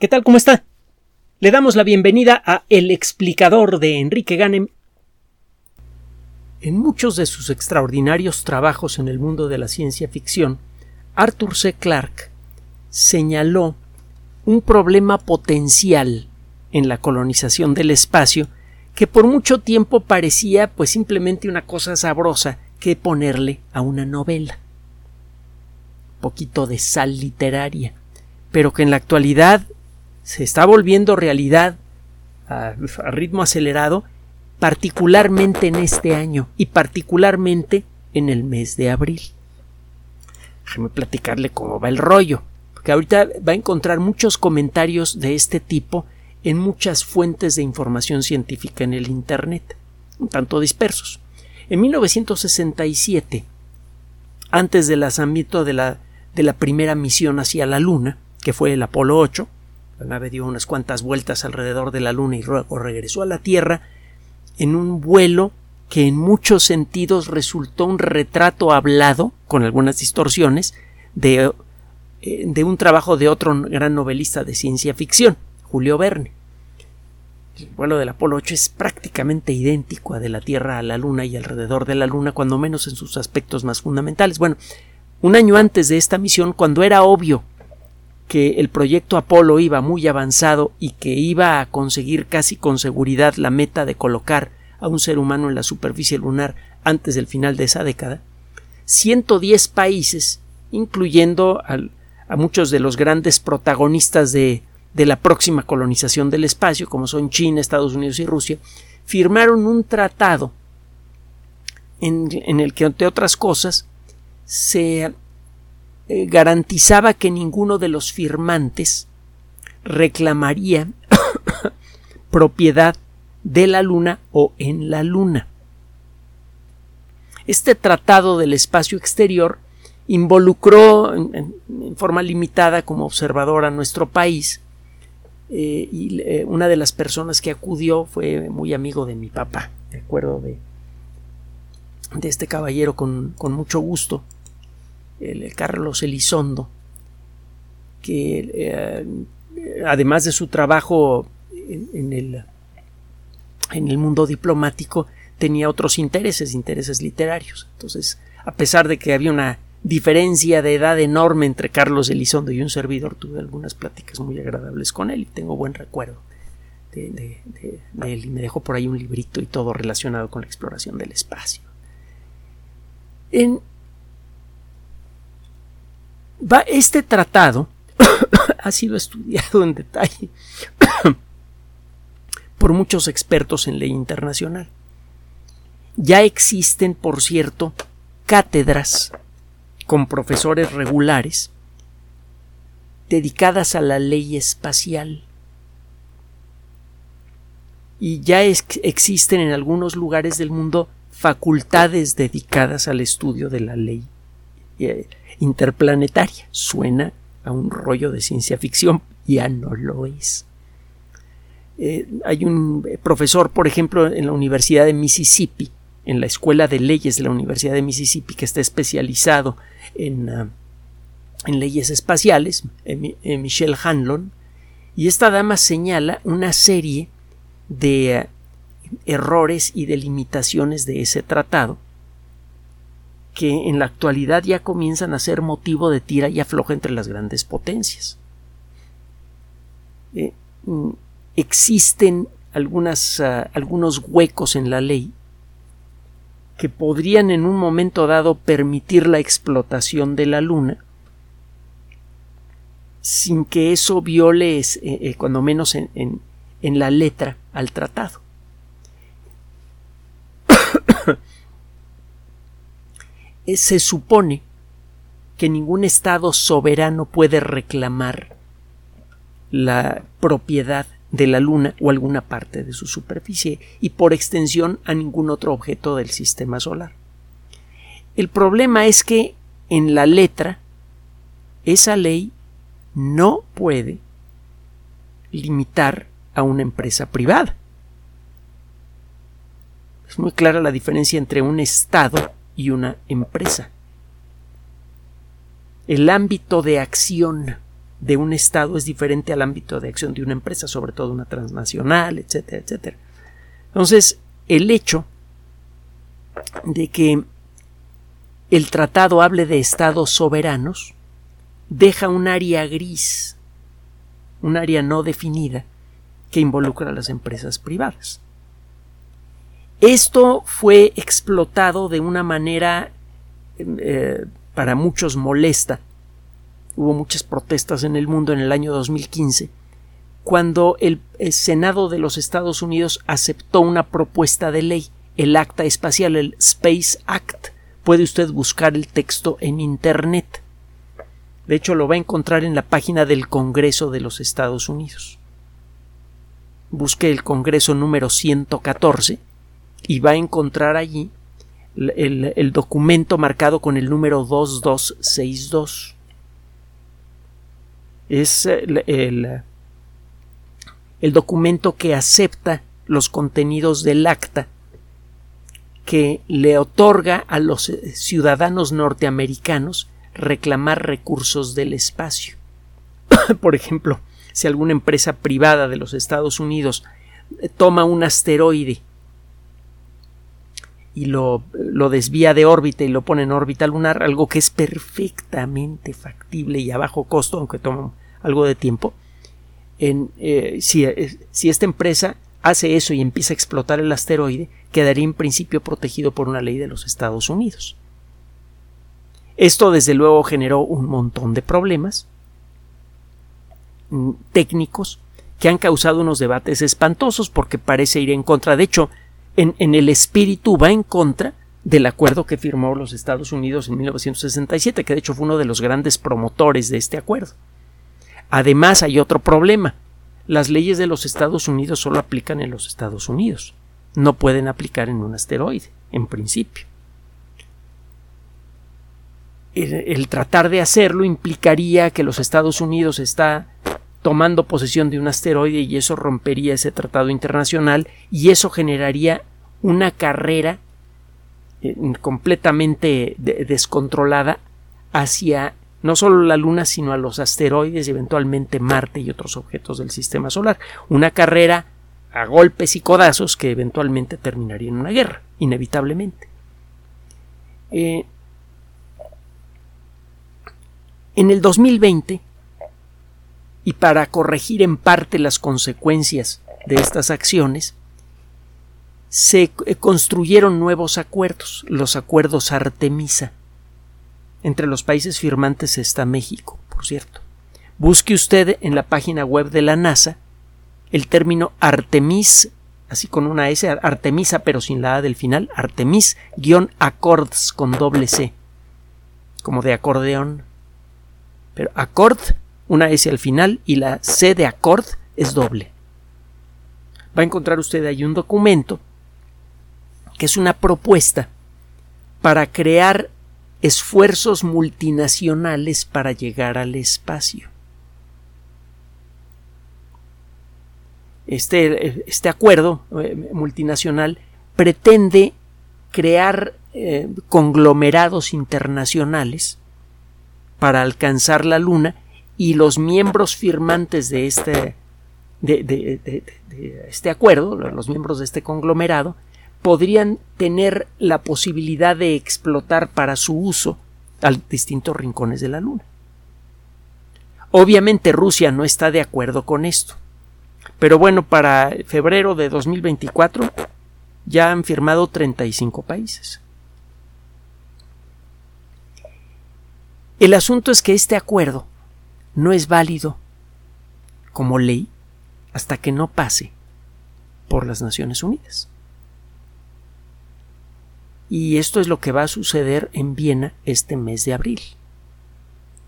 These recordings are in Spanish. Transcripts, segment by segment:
¿Qué tal? ¿Cómo está? Le damos la bienvenida a El explicador de Enrique Ganem. En muchos de sus extraordinarios trabajos en el mundo de la ciencia ficción, Arthur C. Clarke señaló un problema potencial en la colonización del espacio que por mucho tiempo parecía pues simplemente una cosa sabrosa que ponerle a una novela. poquito de sal literaria, pero que en la actualidad se está volviendo realidad a, ritmo acelerado, particularmente en este año y particularmente en el mes de abril. Déjeme platicarle cómo va el rollo, porque ahorita va a encontrar muchos comentarios de este tipo en muchas fuentes de información científica en el Internet, un tanto dispersos. En 1967, antes del lanzamiento de la, de la primera misión hacia la Luna, que fue el Apolo 8, la nave dio unas cuantas vueltas alrededor de la Luna y luego regresó a la Tierra en un vuelo que en muchos sentidos resultó un retrato hablado, con algunas distorsiones, de, eh, de un trabajo de otro gran novelista de ciencia ficción, Julio Verne. El vuelo del Apolo 8 es prácticamente idéntico a de la Tierra a la Luna y alrededor de la Luna, cuando menos en sus aspectos más fundamentales. Bueno, un año antes de esta misión, cuando era obvio que el proyecto Apolo iba muy avanzado y que iba a conseguir casi con seguridad la meta de colocar a un ser humano en la superficie lunar antes del final de esa década, 110 países, incluyendo a muchos de los grandes protagonistas de, la próxima colonización del espacio, como son China, Estados Unidos y Rusia, firmaron un tratado en el que, entre otras cosas, se eh, garantizaba que ninguno de los firmantes reclamaría propiedad de la Luna o en la Luna. Este tratado del espacio exterior involucró en, forma limitada como observador a nuestro país eh, y eh, una de las personas que acudió fue muy amigo de mi papá, de acuerdo de, de este caballero con, con mucho gusto el Carlos Elizondo, que eh, además de su trabajo en, el, en el mundo diplomático, tenía otros intereses, intereses literarios. Entonces, a pesar de que había una diferencia de edad enorme entre Carlos Elizondo y un servidor, tuve algunas pláticas muy agradables con él y tengo buen recuerdo de, de él y me dejó por ahí un librito y todo relacionado con la exploración del espacio. En este tratado ha sido estudiado en detalle por muchos expertos en ley internacional. Ya existen, por cierto, cátedras con profesores regulares dedicadas a la ley espacial. Y ya existen en algunos lugares del mundo facultades dedicadas al estudio de la ley eh, interplanetaria. Suena a un rollo de ciencia ficción, ya no lo es. Eh, hay un profesor, por ejemplo, en la Universidad de Mississippi, en la Escuela de Leyes de la Universidad de Mississippi, que está especializado en, ah, en leyes espaciales, Michelle Hanlon, y esta dama señala una serie de ah, errores y de limitaciones de ese tratado que en la actualidad ya comienzan a ser motivo de tira y afloja entre las grandes potencias. Eh, mm, existen ah, algunos huecos en la ley que podrían en un momento dado permitir la explotación de la luna sin que eso viole, eh, eh, cuando menos en, en la letra, al tratado. Se supone que ningún Estado soberano puede reclamar la propiedad de la Luna o alguna parte de su superficie y por extensión a ningún otro objeto del sistema solar. El problema es que en la letra esa ley no puede limitar a una empresa privada. Es muy clara la diferencia entre un Estado y una empresa. El ámbito de acción de un Estado es diferente al ámbito de acción de una empresa, sobre todo una transnacional, etcétera, etcétera. Entonces, el hecho de que el tratado hable de estados soberanos deja un área gris, un área no definida que involucra a las empresas privadas. Esto fue explotado de una manera eh, para muchos molesta. Hubo muchas protestas en el mundo en el año 2015 cuando el, Senado de los Estados Unidos aceptó una propuesta de ley, el Acta Espacial, el Space Act. Puede usted buscar el texto en Internet. De hecho, lo va a encontrar en la página del Congreso de los Estados Unidos. Busque el Congreso número 114 y va a encontrar allí el, documento marcado con el número 2262. Es el, el documento que acepta los contenidos del acta que le otorga a los ciudadanos norteamericanos reclamar recursos del espacio. Por ejemplo, si alguna empresa privada de los Estados Unidos toma un asteroide y lo, lo, desvía de órbita y lo pone en órbita lunar, algo que es perfectamente factible y a bajo costo, aunque toma algo de tiempo, en, eh, si, si esta empresa hace eso y empieza a explotar el asteroide, quedaría en principio protegido por una ley de los Estados Unidos. Esto desde luego generó un montón de problemas mm, técnicos que han causado unos debates espantosos porque parece ir en contra. De hecho, en, el espíritu va en contra del acuerdo que firmó los Estados Unidos en 1967, que de hecho fue uno de los grandes promotores de este acuerdo. Además, hay otro problema. Las leyes de los Estados Unidos solo aplican en los Estados Unidos. No pueden aplicar en un asteroide, en principio. El, tratar de hacerlo implicaría que los Estados Unidos está tomando posesión de un asteroide y eso rompería ese tratado internacional y eso generaría una carrera eh, completamente descontrolada hacia no solo la Luna, sino a los asteroides y eventualmente Marte y otros objetos del sistema solar. Una carrera a golpes y codazos que eventualmente terminaría en una guerra, inevitablemente. Eh, en el 2020, y para corregir en parte las consecuencias de estas acciones, se eh, construyeron nuevos acuerdos, los acuerdos Artemisa. Entre los países firmantes está México, por cierto. Busque usted en la página web de la NASA el término Artemis, así con una S, Artemisa pero sin la A del final, Artemis-Accords con doble C, como de acordeón. Pero Accord una S al final y la C de accord es doble. Va a encontrar usted ahí un documento que es una propuesta para crear esfuerzos multinacionales para llegar al espacio. Este, este acuerdo eh, multinacional pretende crear eh, conglomerados internacionales para alcanzar la Luna y los miembros firmantes de este, de, este acuerdo, los miembros de este conglomerado, podrían tener la posibilidad de explotar para su uso a distintos rincones de la Luna. Obviamente Rusia no está de acuerdo con esto. Pero bueno, para febrero de 2024 ya han firmado 35 países. El asunto es que este acuerdo no es válido como ley hasta que no pase por las Naciones Unidas. Y esto es lo que va a suceder en Viena este mes de abril.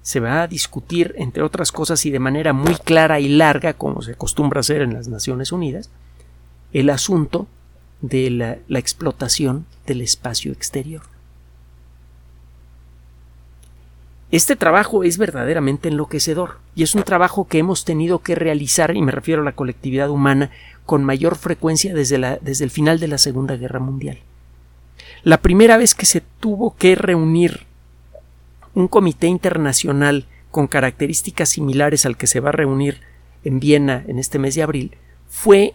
Se va a discutir, entre otras cosas y de manera muy clara y larga, como se acostumbra hacer en las Naciones Unidas, el asunto de la, la explotación del espacio exterior. Este trabajo es verdaderamente enloquecedor y es un trabajo que hemos tenido que realizar, y me refiero a la colectividad humana, con mayor frecuencia desde, desde el final de la Segunda Guerra Mundial. La primera vez que se tuvo que reunir un comité internacional con características similares al que se va a reunir en Viena en este mes de abril fue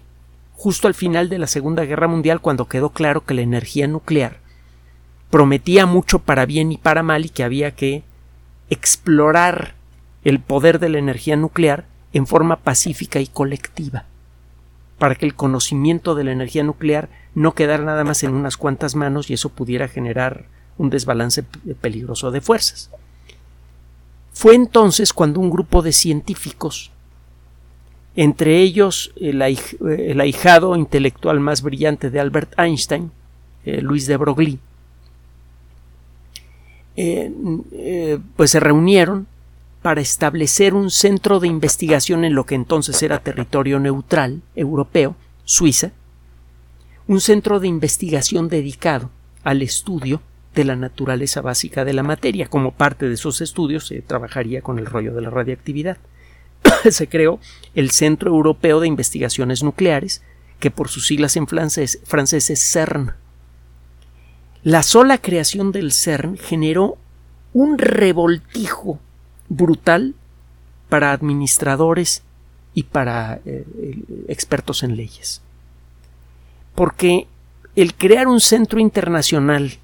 justo al final de la Segunda Guerra Mundial cuando quedó claro que la energía nuclear prometía mucho para bien y para mal y que había que explorar el poder de la energía nuclear en forma pacífica y colectiva, para que el conocimiento de la energía nuclear no quedara nada más en unas cuantas manos y eso pudiera generar un desbalance peligroso de fuerzas. Fue entonces cuando un grupo de científicos, entre ellos el, ahijado intelectual más brillante de Albert Einstein, eh, Luis de Broglie, eh, eh, pues se reunieron para establecer un centro de investigación en lo que entonces era territorio neutral europeo, Suiza, un centro de investigación dedicado al estudio de la naturaleza básica de la materia. Como parte de esos estudios se trabajaría con el rollo de la radiactividad. se creó el Centro Europeo de Investigaciones Nucleares, que por sus siglas en francés, francés es CERN. La sola creación del CERN generó un revoltijo brutal para administradores y para eh, expertos en leyes. Porque el crear un centro internacional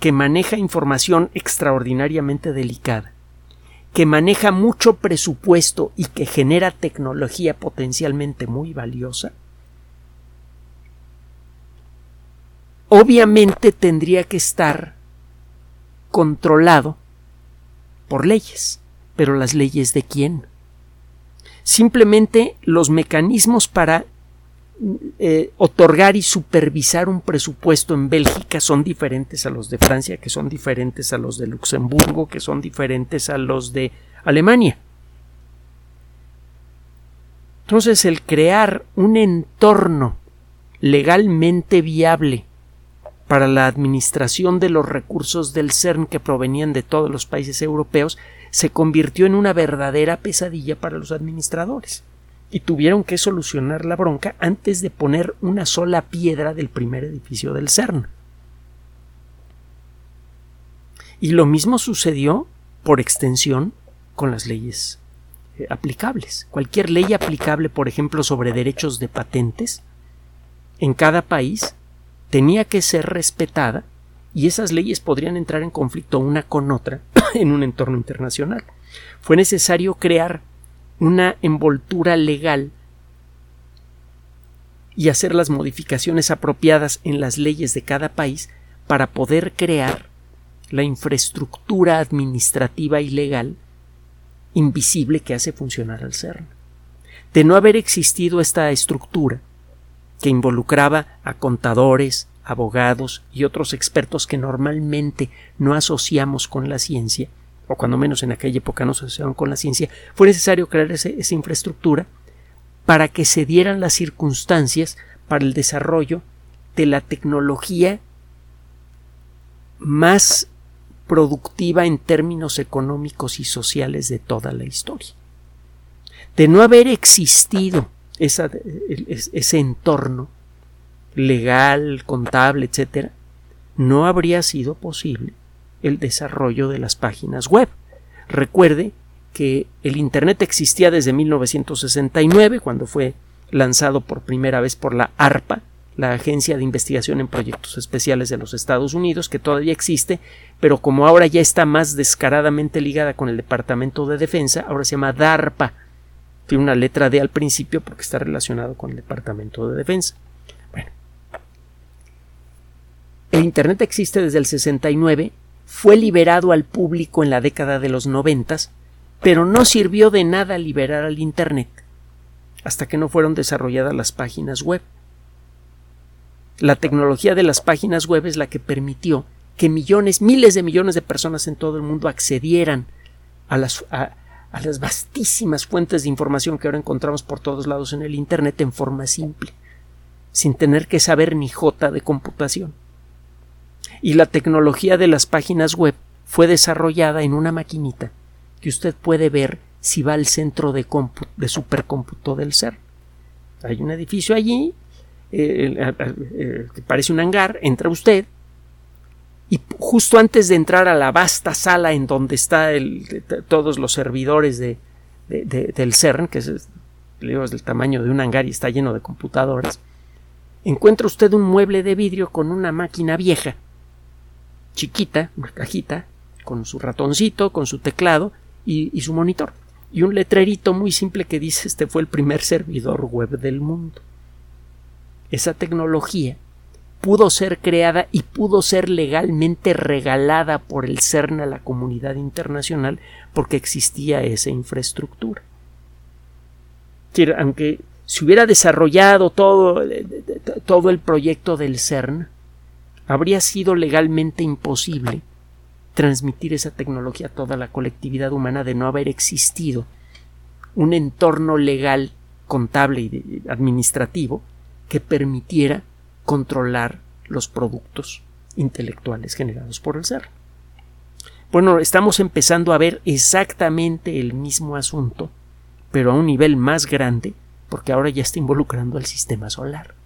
que maneja información extraordinariamente delicada, que maneja mucho presupuesto y que genera tecnología potencialmente muy valiosa, obviamente tendría que estar controlado por leyes. Pero las leyes de quién? Simplemente los mecanismos para eh, otorgar y supervisar un presupuesto en Bélgica son diferentes a los de Francia, que son diferentes a los de Luxemburgo, que son diferentes a los de Alemania. Entonces el crear un entorno legalmente viable para la administración de los recursos del CERN que provenían de todos los países europeos se convirtió en una verdadera pesadilla para los administradores y tuvieron que solucionar la bronca antes de poner una sola piedra del primer edificio del CERN. Y lo mismo sucedió, por extensión, con las leyes eh, aplicables. Cualquier ley aplicable, por ejemplo, sobre derechos de patentes, en cada país tenía que ser respetada y esas leyes podrían entrar en conflicto una con otra en un entorno internacional. Fue necesario crear una envoltura legal y hacer las modificaciones apropiadas en las leyes de cada país para poder crear la infraestructura administrativa y legal invisible que hace funcionar al CERN. De no haber existido esta estructura, que involucraba a contadores, abogados y otros expertos que normalmente no asociamos con la ciencia, o cuando menos en aquella época no se asociaban con la ciencia, fue necesario crear esa infraestructura para que se dieran las circunstancias para el desarrollo de la tecnología más productiva en términos económicos y sociales de toda la historia. De no haber existido ese entorno legal, contable, etcétera, no habría sido posible el desarrollo de las páginas web. Recuerde que el Internet existía desde 1969, cuando fue lanzado por primera vez por la ARPA, la Agencia de Investigación en Proyectos Especiales de los Estados Unidos, que todavía existe, pero como ahora ya está más descaradamente ligada con el Departamento de Defensa, ahora se llama DARPA, tiene una letra D al principio porque está relacionado con el Departamento de Defensa. Bueno. El Internet existe desde el 69, fue liberado al público en la década de los 90, pero no sirvió de nada liberar al Internet hasta que no fueron desarrolladas las páginas web. La tecnología de las páginas web es la que permitió que millones, miles de millones de personas en todo el mundo accedieran a las, las vastísimas fuentes de información que ahora encontramos por todos lados en el Internet en forma simple, sin tener que saber ni jota de computación. Y la tecnología de las páginas web fue desarrollada en una maquinita que usted puede ver si va al centro de, de supercómputo del ser. Hay un edificio allí eh, eh, que parece un hangar, entra usted y justo antes de entrar a la vasta sala en donde están todos los servidores de, del CERN, que es, del tamaño de un hangar y está lleno de computadoras, encuentra usted un mueble de vidrio con una máquina vieja, chiquita, una cajita, con su ratoncito, con su teclado y, y su monitor. Y un letrerito muy simple que dice este fue el primer servidor web del mundo. Esa tecnología pudo ser creada y pudo ser legalmente regalada por el CERN a la comunidad internacional porque existía esa infraestructura. Aunque se hubiera desarrollado todo, eh, todo el proyecto del CERN, habría sido legalmente imposible transmitir esa tecnología a toda la colectividad humana de no haber existido un entorno legal, contable y administrativo que permitiera controlar los productos intelectuales generados por el ser. Bueno, estamos empezando a ver exactamente el mismo asunto, pero a un nivel más grande, porque ahora ya está involucrando al sistema solar.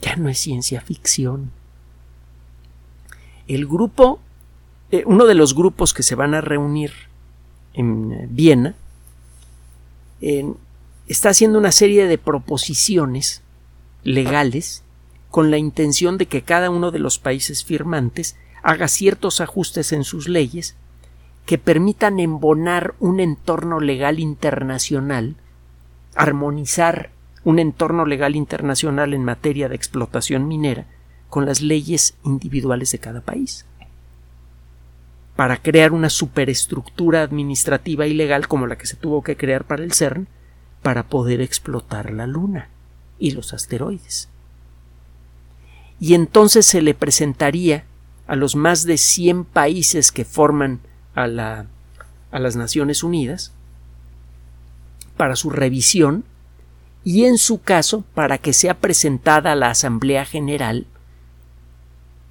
Ya no es ciencia ficción. El grupo, eh, uno de los grupos que se van a reunir en Viena, está haciendo una serie de proposiciones legales con la intención de que cada uno de los países firmantes haga ciertos ajustes en sus leyes que permitan embonar un entorno legal internacional, armonizar un entorno legal internacional en materia de explotación minera con las leyes individuales de cada país. Para crear una superestructura administrativa y legal como la que se tuvo que crear para el CERN para poder explotar la Luna y los asteroides. Y entonces se le presentaría a los más de 100 países que forman a, la, a las Naciones Unidas para su revisión y en su caso para que sea presentada a la Asamblea General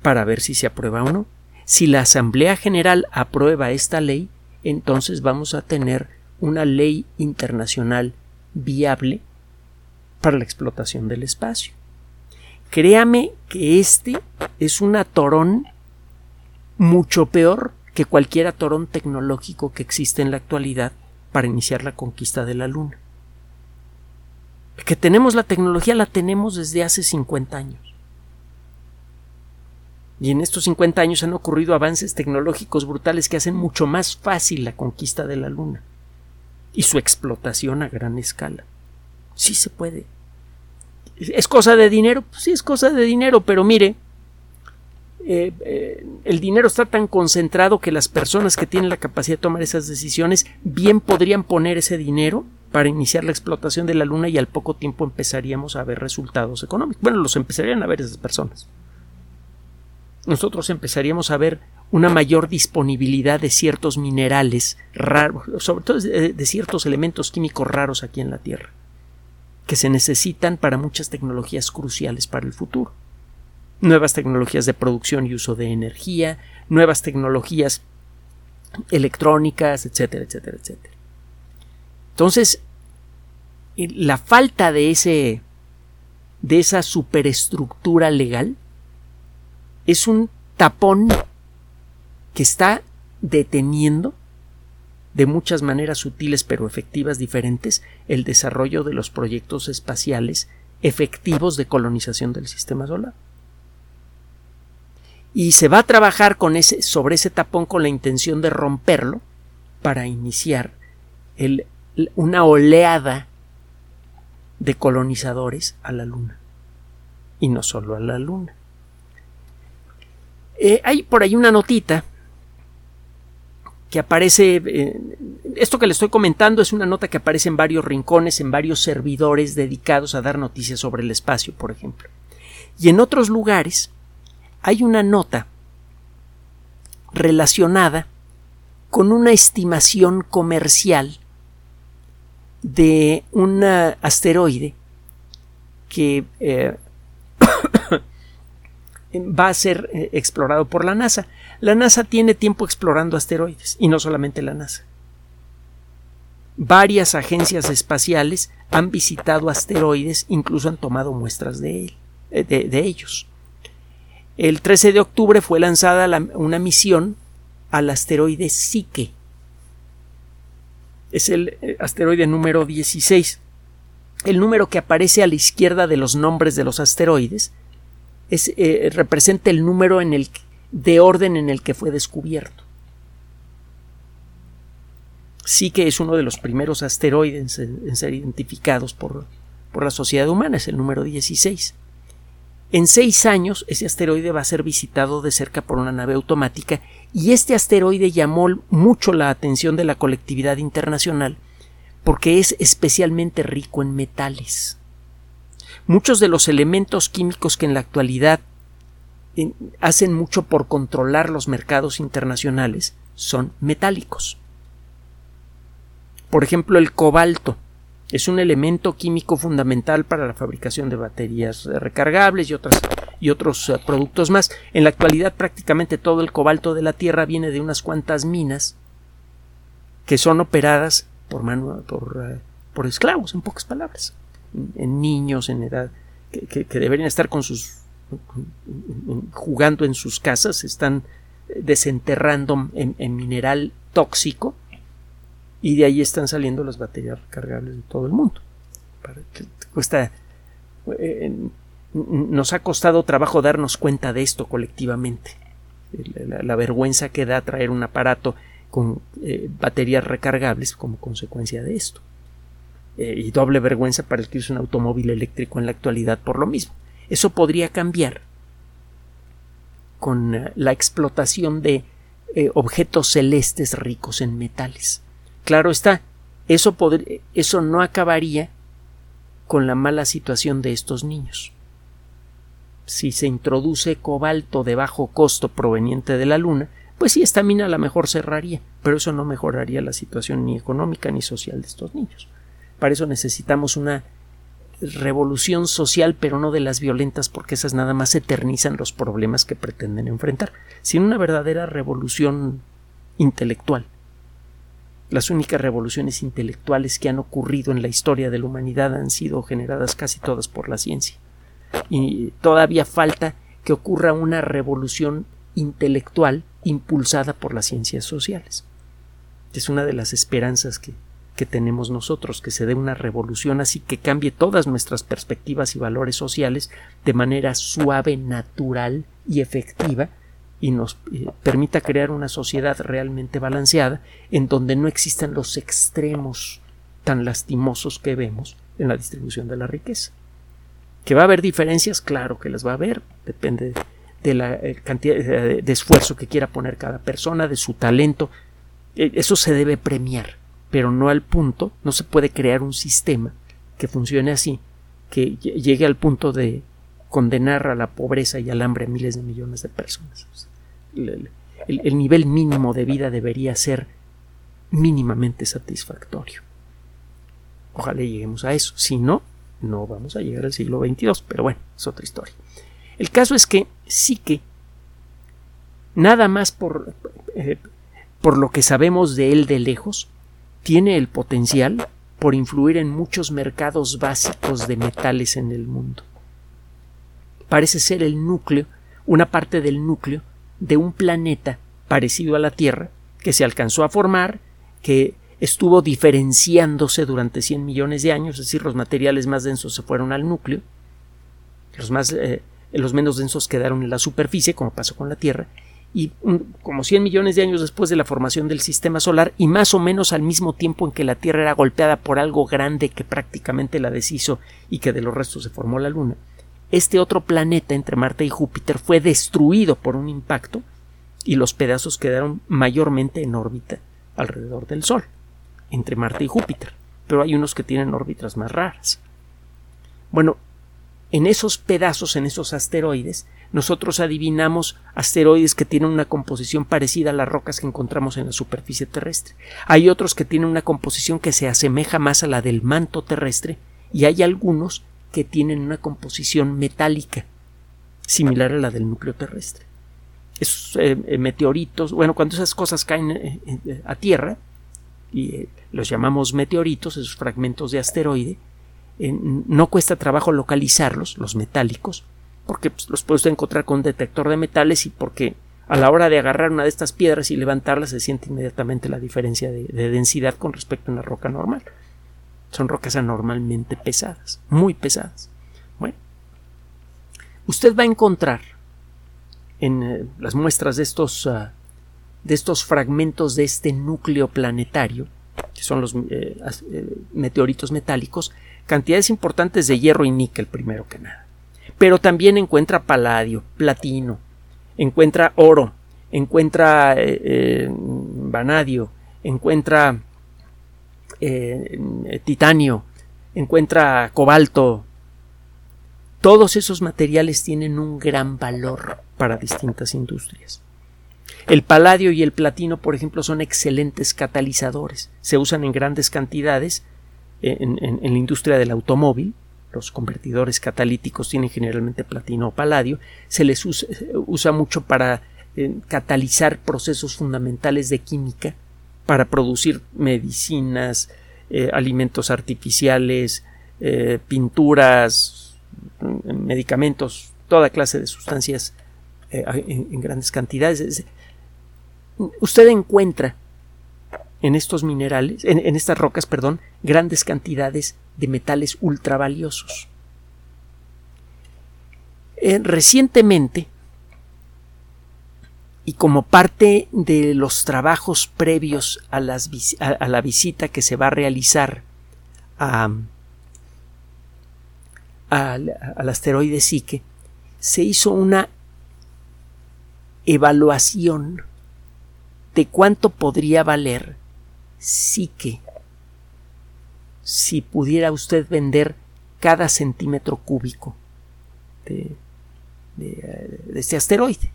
para ver si se aprueba o no. Si la Asamblea General aprueba esta ley, entonces vamos a tener una ley internacional viable para la explotación del espacio. Créame que este es un atorón mucho peor que cualquier atorón tecnológico que existe en la actualidad para iniciar la conquista de la Luna. Que tenemos la tecnología la tenemos desde hace 50 años. Y en estos 50 años han ocurrido avances tecnológicos brutales que hacen mucho más fácil la conquista de la Luna y su explotación a gran escala. Sí se puede. ¿Es cosa de dinero? Pues sí, es cosa de dinero, pero mire, eh, eh, el dinero está tan concentrado que las personas que tienen la capacidad de tomar esas decisiones bien podrían poner ese dinero para iniciar la explotación de la Luna y al poco tiempo empezaríamos a ver resultados económicos. Bueno, los empezarían a ver esas personas. Nosotros empezaríamos a ver una mayor disponibilidad de ciertos minerales raros, sobre todo de ciertos elementos químicos raros aquí en la Tierra que se necesitan para muchas tecnologías cruciales para el futuro. Nuevas tecnologías de producción y uso de energía, nuevas tecnologías electrónicas, etcétera, etcétera, etcétera. Entonces, la falta de ese de esa superestructura legal es un tapón que está deteniendo de muchas maneras sutiles pero efectivas diferentes el desarrollo de los proyectos espaciales efectivos de colonización del sistema solar. Y se va a trabajar con ese, sobre ese tapón con la intención de romperlo para iniciar una oleada de colonizadores a la Luna. Y no solo a la Luna. Eh, hay por ahí una notita aparece, eh, esto que le estoy comentando es una nota que aparece en varios rincones, en varios servidores dedicados a dar noticias sobre el espacio, por ejemplo. Y en otros lugares hay una nota relacionada con una estimación comercial de un asteroide que eh, va a ser eh, explorado por la NASA. La NASA tiene tiempo explorando asteroides y no solamente la NASA. Varias agencias espaciales han visitado asteroides, incluso han tomado muestras de, él, eh, de, ellos. El 13 de octubre fue lanzada una misión al asteroide Psique. Es el eh, asteroide número 16. El número que aparece a la izquierda de los nombres de los asteroides es, eh, representa el número en el, de orden en el que fue descubierto. Sí que es uno de los primeros asteroides en, ser identificados por, por la sociedad humana, es el número 16. En seis años, ese asteroide va a ser visitado de cerca por una nave automática y este asteroide llamó mucho la atención de la colectividad internacional porque es especialmente rico en metales. Muchos de los elementos químicos que en la actualidad hacen mucho por controlar los mercados internacionales son metálicos. Por ejemplo, el cobalto es un elemento químico fundamental para la fabricación de baterías recargables y, otras, y otros eh, productos más. En la actualidad prácticamente todo el cobalto de la Tierra viene de unas cuantas minas que son operadas por, mano, por, eh, por esclavos, en pocas palabras, en, niños en edad que, deberían estar con sus jugando en sus casas, están desenterrando en mineral tóxico y de ahí están saliendo las baterías recargables de todo el mundo. cuesta, eh, nos ha costado trabajo darnos cuenta de esto colectivamente. La, vergüenza que da traer un aparato con eh, baterías recargables como consecuencia de esto. Eh, y doble vergüenza para el que usa un automóvil eléctrico en la actualidad por lo mismo. Eso podría cambiar con la explotación de objetos celestes ricos en metales. Claro está, eso, eso no acabaría con la mala situación de estos niños. Si se introduce cobalto de bajo costo proveniente de la Luna, pues sí, esta mina a lo mejor cerraría, pero eso no mejoraría la situación ni económica ni social de estos niños. Para eso necesitamos una revolución social, pero no de las violentas, porque esas nada más eternizan los problemas que pretenden enfrentar, sino una verdadera revolución intelectual las únicas revoluciones intelectuales que han ocurrido en la historia de la humanidad han sido generadas casi todas por la ciencia. Y todavía falta que ocurra una revolución intelectual impulsada por las ciencias sociales. Es una de las esperanzas que, que tenemos nosotros, que se dé una revolución así que cambie todas nuestras perspectivas y valores sociales de manera suave, natural y efectiva, y nos eh, permita crear una sociedad realmente balanceada en donde no existan los extremos tan lastimosos que vemos en la distribución de la riqueza. Que va a haber diferencias, claro que las va a haber, depende de la eh, cantidad de esfuerzo que quiera poner cada persona, de su talento. Eso se debe premiar, pero no al punto, no se puede crear un sistema que funcione así, que llegue al punto de condenar a la pobreza y al hambre a miles de millones de personas. El, nivel mínimo de vida debería ser mínimamente satisfactorio. Ojalá lleguemos a eso. Si no, no vamos a llegar al siglo XXII. Pero bueno, es otra historia. El caso es que sí que nada más por, eh, por lo que sabemos de él de lejos, tiene el potencial por influir en muchos mercados básicos de metales en el mundo. Parece ser el núcleo, una parte del núcleo de un planeta parecido a la Tierra, que se alcanzó a formar, que estuvo diferenciándose durante 100 millones de años, es decir, los materiales más densos se fueron al núcleo, los, eh, los menos densos quedaron en la superficie, como pasó con la Tierra, y como 100 millones de años después de la formación del sistema solar y más o menos al mismo tiempo en que la Tierra era golpeada por algo grande que prácticamente la deshizo y que de los restos se formó la Luna, este otro planeta entre Marte y Júpiter fue destruido por un impacto y los pedazos quedaron mayormente en órbita alrededor del Sol, entre Marte y Júpiter, pero hay unos que tienen órbitas más raras. Bueno, en esos pedazos, en esos asteroides, nosotros adivinamos asteroides que tienen una composición parecida a las rocas que encontramos en la superficie terrestre. Hay otros que tienen una composición que se asemeja más a la del manto terrestre y hay algunos que tienen una composición metálica similar a la del núcleo terrestre. Esos eh, eh, meteoritos, bueno, cuando esas cosas caen eh, a tierra, y los llamamos meteoritos, esos fragmentos de asteroide, no cuesta trabajo localizarlos, los metálicos, porque pues, los puede encontrar con un detector de metales y porque a la hora de agarrar una de estas piedras y levantarlas se siente inmediatamente la diferencia de, densidad con respecto a una roca normal. Son rocas anormalmente pesadas, muy pesadas. Bueno, usted va a encontrar en eh, las muestras de estos, ah, de estos fragmentos de este núcleo planetario, que son los eh, eh, meteoritos metálicos, cantidades importantes de hierro y níquel primero que nada. Pero también encuentra paladio, platino, encuentra oro, encuentra eh, eh, vanadio, encuentra eh, titanio, encuentra cobalto. Todos esos materiales tienen un gran valor para distintas industrias. El paladio y el platino, por ejemplo, son excelentes catalizadores. Se usan en grandes cantidades en la industria del automóvil, los convertidores catalíticos tienen generalmente platino o paladio, se les usa, mucho para eh, catalizar procesos fundamentales de química, para producir medicinas, eh, alimentos artificiales, eh, pinturas, medicamentos, toda clase de sustancias en, grandes cantidades. Usted encuentra en estos minerales, en, estas rocas, perdón, grandes cantidades de metales ultravaliosos. Eh, recientemente, y como parte de los trabajos previos a, las, a, la visita que se va a realizar al asteroide Psique, se hizo una evaluación de cuánto podría valer Psique si pudiera usted vender cada centímetro cúbico de, este asteroide.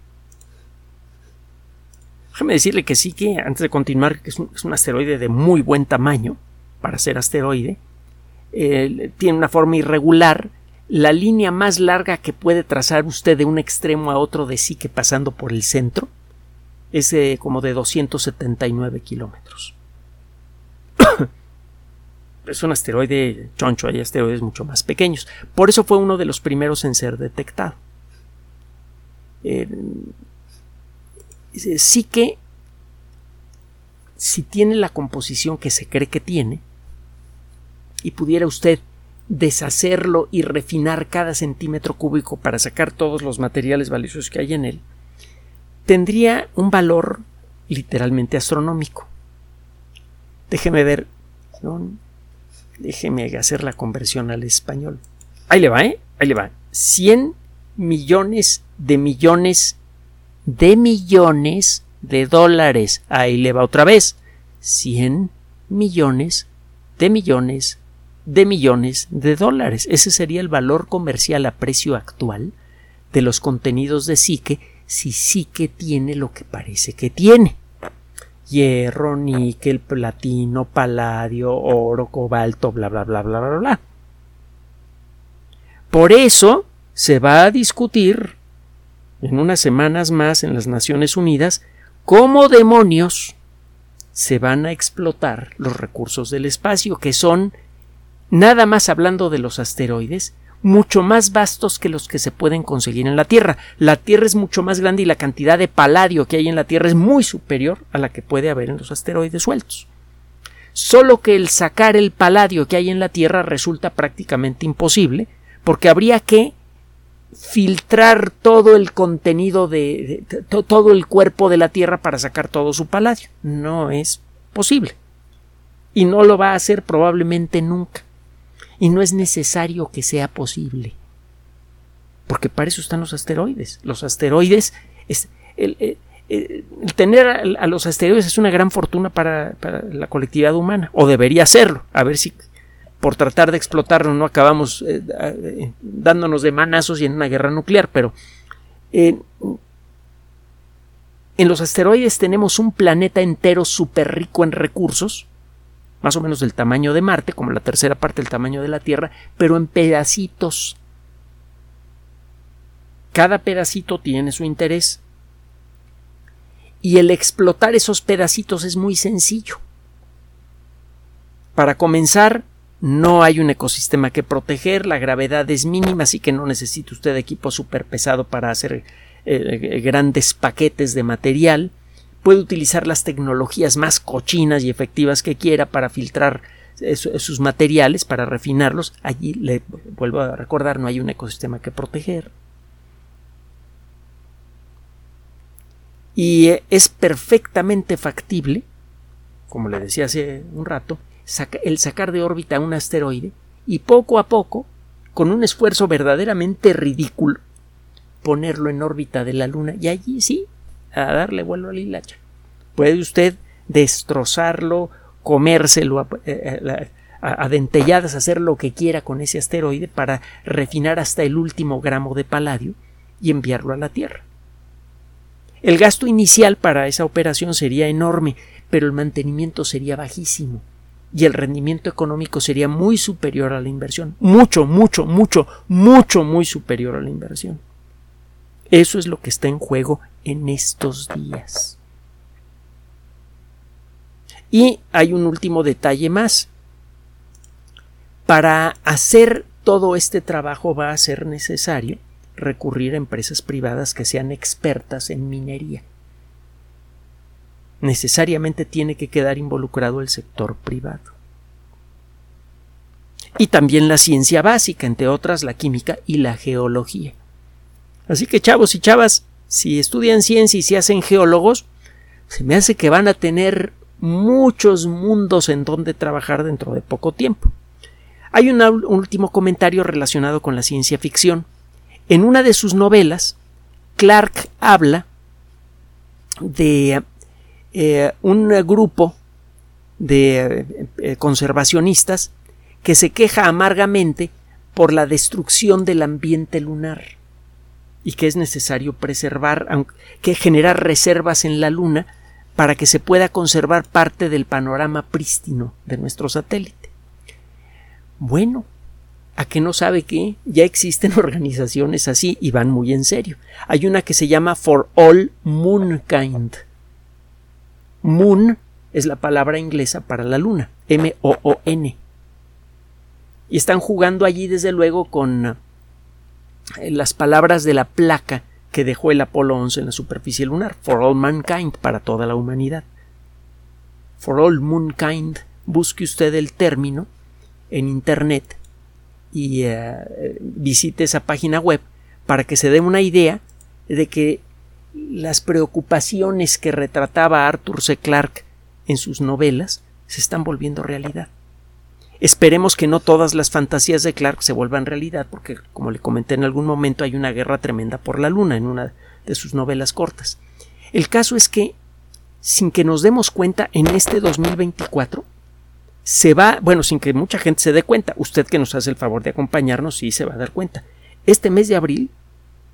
Déjame decirle que sí que, antes de continuar, que es un, asteroide de muy buen tamaño para ser asteroide. tiene una forma irregular. La línea más larga que puede trazar usted de un extremo a otro de sí que pasando por el centro es como de 279 kilómetros. es un asteroide choncho, hay asteroides mucho más pequeños. Por eso fue uno de los primeros en ser detectado. Eh, sí que si tiene la composición que se cree que tiene y pudiera usted deshacerlo y refinar cada centímetro cúbico para sacar todos los materiales valiosos que hay en él, tendría un valor literalmente astronómico. Déjeme ver. Déjeme hacer la conversión al español. Ahí le va, ¿eh? Ahí le va. 100 millones de millones de millones de dólares. Ahí le va otra vez. 100 millones de millones de millones de dólares. Ese sería el valor comercial a precio actual de los contenidos de Psique si Psique tiene lo que parece que tiene hierro, níquel, platino, paladio, oro, cobalto, bla, bla, bla, bla, bla, bla. Por eso se va a discutir en unas semanas más en las Naciones Unidas cómo demonios se van a explotar los recursos del espacio, que son, nada más hablando de los asteroides, mucho más vastos que los que se pueden conseguir en la Tierra. La Tierra es mucho más grande y la cantidad de paladio que hay en la Tierra es muy superior a la que puede haber en los asteroides sueltos. Solo que el sacar el paladio que hay en la Tierra resulta prácticamente imposible, porque habría que filtrar todo el contenido de, todo el cuerpo de la Tierra para sacar todo su paladio. No es posible. Y no lo va a hacer probablemente nunca y no es necesario que sea posible. Porque para eso están los asteroides. Los asteroides es el, tener a, los asteroides es una gran fortuna para, la colectividad humana, o debería serlo. A ver si por tratar de explotarlo no acabamos eh, eh, dándonos de manazos y en una guerra nuclear, pero en los asteroides tenemos un planeta entero súper rico en recursos, más o menos del tamaño de Marte, como la tercera parte del tamaño de la Tierra, pero en pedacitos. Cada pedacito tiene su interés. Y el explotar esos pedacitos es muy sencillo. Para comenzar, no hay un ecosistema que proteger, la gravedad es mínima, así que no necesita usted equipo súper pesado para hacer eh, grandes paquetes de material. Puede utilizar las tecnologías más cochinas y efectivas que quiera para filtrar sus materiales, para refinarlos. Allí, le vuelvo a recordar, no hay un ecosistema que proteger. Y eh, es perfectamente factible, como le decía hace un rato, el sacar de órbita un asteroide y poco a poco, con un esfuerzo verdaderamente ridículo, ponerlo en órbita de la Luna y allí sí, a darle vuelo al hilacha. Puede usted destrozarlo, comérselo a, eh, a, dentelladas, hacer lo que quiera con ese asteroide para refinar hasta el último gramo de paladio y enviarlo a la Tierra. El gasto inicial para esa operación sería enorme, pero el mantenimiento sería bajísimo y el rendimiento económico sería muy superior a la inversión. Mucho, mucho, mucho, mucho, muy superior a la inversión. Eso es lo que está en juego en estos días. Y hay un último detalle más. Para hacer todo este trabajo va a ser necesario recurrir a empresas privadas que sean expertas en minería. Necesariamente tiene que quedar involucrado el sector privado. Y también la ciencia básica, entre otras la química y la geología. Así que chavos y chavas, si estudian ciencia y se hacen geólogos, se me hace que van a tener muchos mundos en donde trabajar dentro de poco tiempo. Hay un último comentario relacionado con la ciencia ficción. En una de sus novelas, Clark habla de eh, un grupo de eh, conservacionistas que se queja amargamente por la destrucción del ambiente lunar y que es necesario preservar, que generar reservas en la Luna para que se pueda conservar parte del panorama prístino de nuestro satélite. Bueno, a que no sabe que ya existen organizaciones así y van muy en serio. Hay una que se llama For All Moonkind. Moon es la palabra inglesa para la luna, M-O-O-N. Y están jugando allí desde luego con las palabras de la placa que dejó el Apolo 11 en la superficie lunar, For All Mankind, para toda la humanidad. For All Moonkind, busque usted el término en Internet y eh, visite esa página web para que se dé una idea de que las preocupaciones que retrataba Arthur C. Clarke en sus novelas se están volviendo realidad. Esperemos que no todas las fantasías de Clark se vuelvan realidad, porque, como le comenté en algún momento, hay una guerra tremenda por la luna en una de sus novelas cortas. El caso es que, sin que nos demos cuenta, en este 2024 se va, bueno, sin que mucha gente se dé cuenta, usted que nos hace el favor de acompañarnos, sí se va a dar cuenta. Este mes de abril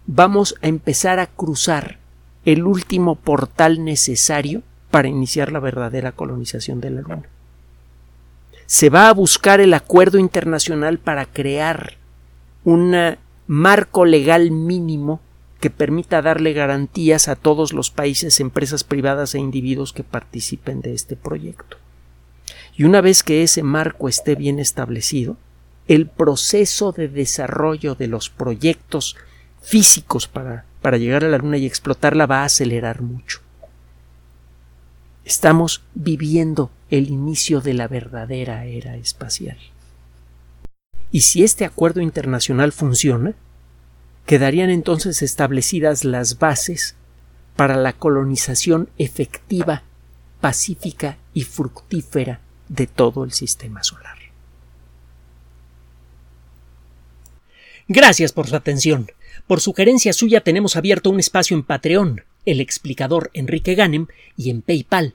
vamos a empezar a cruzar el último portal necesario para iniciar la verdadera colonización de la Luna se va a buscar el acuerdo internacional para crear un marco legal mínimo que permita darle garantías a todos los países, empresas privadas e individuos que participen de este proyecto. Y una vez que ese marco esté bien establecido, el proceso de desarrollo de los proyectos físicos para, para llegar a la Luna y explotarla va a acelerar mucho. Estamos viviendo el inicio de la verdadera era espacial. Y si este acuerdo internacional funciona, quedarían entonces establecidas las bases para la colonización efectiva, pacífica y fructífera de todo el sistema solar. Gracias por su atención. Por sugerencia suya tenemos abierto un espacio en Patreon, el explicador Enrique Ganem, y en PayPal,